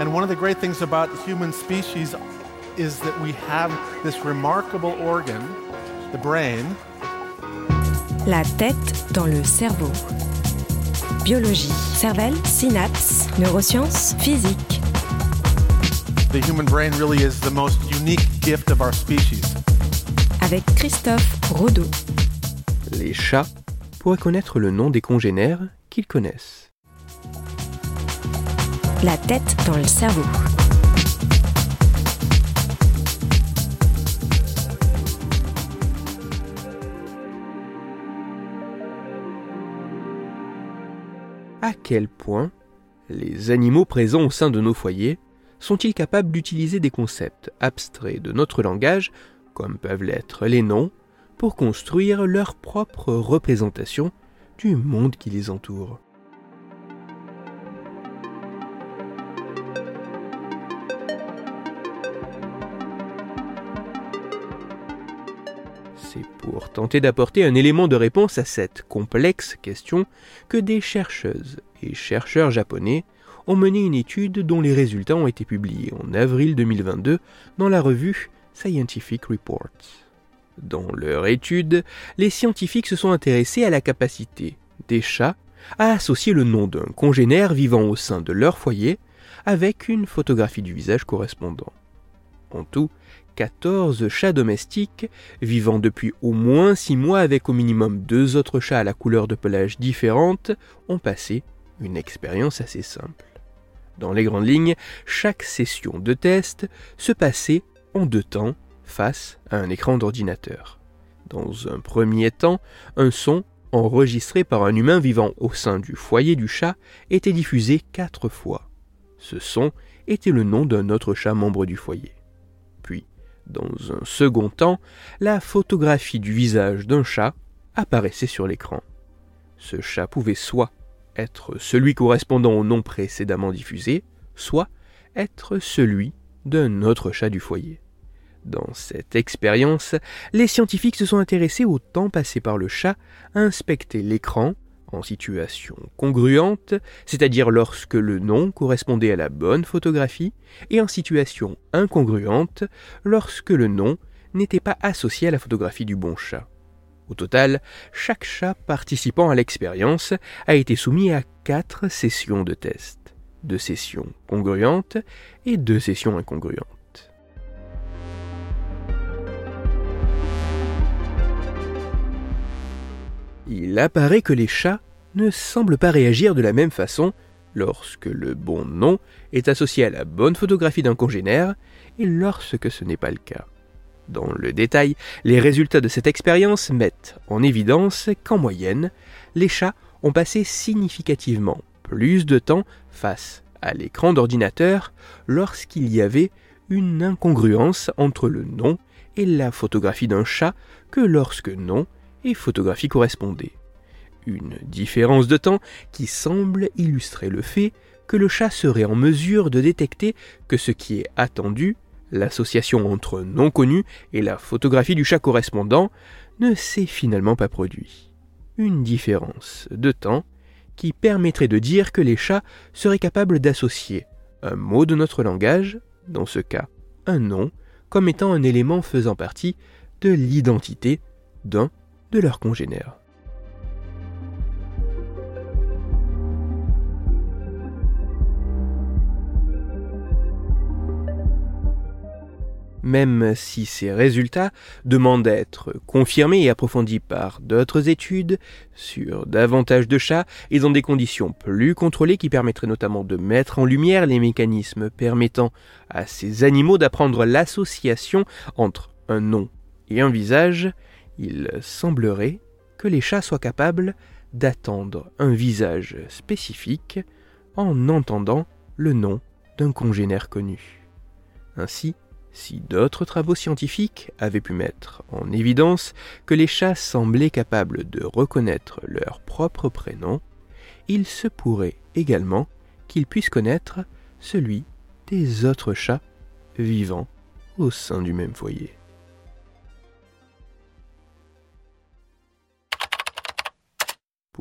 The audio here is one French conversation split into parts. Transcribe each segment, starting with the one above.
And one of the great things about human species is that we have this remarkable organ, the brain. La tête dans le cerveau. Biologie, cervelle, synapses, neurosciences, physique. The human brain really is the most unique gift of our species. Avec Christophe Rodeau. Les chats pourraient connaître le nom des congénères qu'ils connaissent. La tête dans le cerveau. À quel point les animaux présents au sein de nos foyers sont-ils capables d'utiliser des concepts abstraits de notre langage, comme peuvent l'être les noms, pour construire leur propre représentation du monde qui les entoure? C'est pour tenter d'apporter un élément de réponse à cette complexe question que des chercheuses et chercheurs japonais ont mené une étude dont les résultats ont été publiés en avril 2022 dans la revue Scientific Reports. Dans leur étude, les scientifiques se sont intéressés à la capacité des chats à associer le nom d'un congénère vivant au sein de leur foyer avec une photographie du visage correspondant. En tout, 14 chats domestiques, vivant depuis au moins 6 mois avec au minimum deux autres chats à la couleur de pelage différente, ont passé une expérience assez simple. Dans les grandes lignes, chaque session de test se passait en deux temps face à un écran d'ordinateur. Dans un premier temps, un son enregistré par un humain vivant au sein du foyer du chat était diffusé quatre fois. Ce son était le nom d'un autre chat membre du foyer. Dans un second temps, la photographie du visage d'un chat apparaissait sur l'écran. Ce chat pouvait soit être celui correspondant au nom précédemment diffusé, soit être celui d'un autre chat du foyer. Dans cette expérience, les scientifiques se sont intéressés au temps passé par le chat à inspecter l'écran en situation congruente, c'est-à-dire lorsque le nom correspondait à la bonne photographie, et en situation incongruente, lorsque le nom n'était pas associé à la photographie du bon chat. Au total, chaque chat participant à l'expérience a été soumis à quatre sessions de test, deux sessions congruentes et deux sessions incongruentes. Il apparaît que les chats ne semblent pas réagir de la même façon lorsque le bon nom est associé à la bonne photographie d'un congénère et lorsque ce n'est pas le cas. Dans le détail, les résultats de cette expérience mettent en évidence qu'en moyenne, les chats ont passé significativement plus de temps face à l'écran d'ordinateur lorsqu'il y avait une incongruence entre le nom et la photographie d'un chat que lorsque nom et photographie correspondaient. Une différence de temps qui semble illustrer le fait que le chat serait en mesure de détecter que ce qui est attendu, l'association entre non connu et la photographie du chat correspondant, ne s'est finalement pas produit. Une différence de temps qui permettrait de dire que les chats seraient capables d'associer un mot de notre langage, dans ce cas un nom, comme étant un élément faisant partie de l'identité d'un de leurs congénères. Même si ces résultats demandent à être confirmés et approfondis par d'autres études sur davantage de chats et dans des conditions plus contrôlées qui permettraient notamment de mettre en lumière les mécanismes permettant à ces animaux d'apprendre l'association entre un nom et un visage, il semblerait que les chats soient capables d'attendre un visage spécifique en entendant le nom d'un congénère connu. Ainsi, si d'autres travaux scientifiques avaient pu mettre en évidence que les chats semblaient capables de reconnaître leur propre prénom, il se pourrait également qu'ils puissent connaître celui des autres chats vivant au sein du même foyer.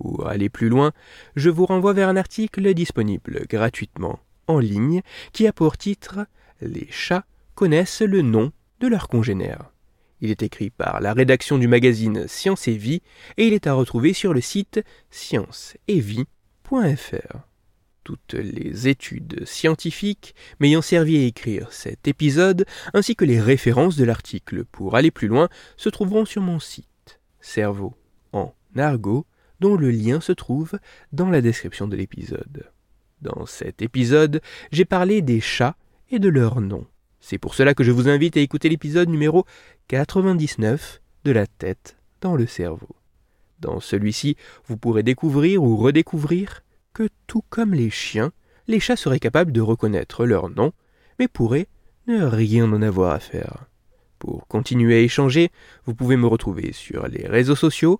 Pour aller plus loin, je vous renvoie vers un article disponible gratuitement en ligne qui a pour titre Les chats connaissent le nom de leurs congénères. Il est écrit par la rédaction du magazine Science et Vie et il est à retrouver sur le site scienceetvie.fr. Toutes les études scientifiques m'ayant servi à écrire cet épisode, ainsi que les références de l'article pour aller plus loin, se trouveront sur mon site Cerveau en argot, dont le lien se trouve dans la description de l'épisode. Dans cet épisode, j'ai parlé des chats et de leurs noms. C'est pour cela que je vous invite à écouter l'épisode numéro 99 de la tête dans le cerveau. Dans celui-ci, vous pourrez découvrir ou redécouvrir que tout comme les chiens, les chats seraient capables de reconnaître leur nom, mais pourraient ne rien en avoir à faire. Pour continuer à échanger, vous pouvez me retrouver sur les réseaux sociaux,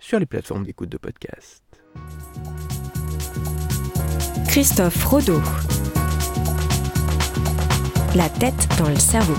sur les plateformes d'écoute de podcast. Christophe Rodeau. La tête dans le cerveau.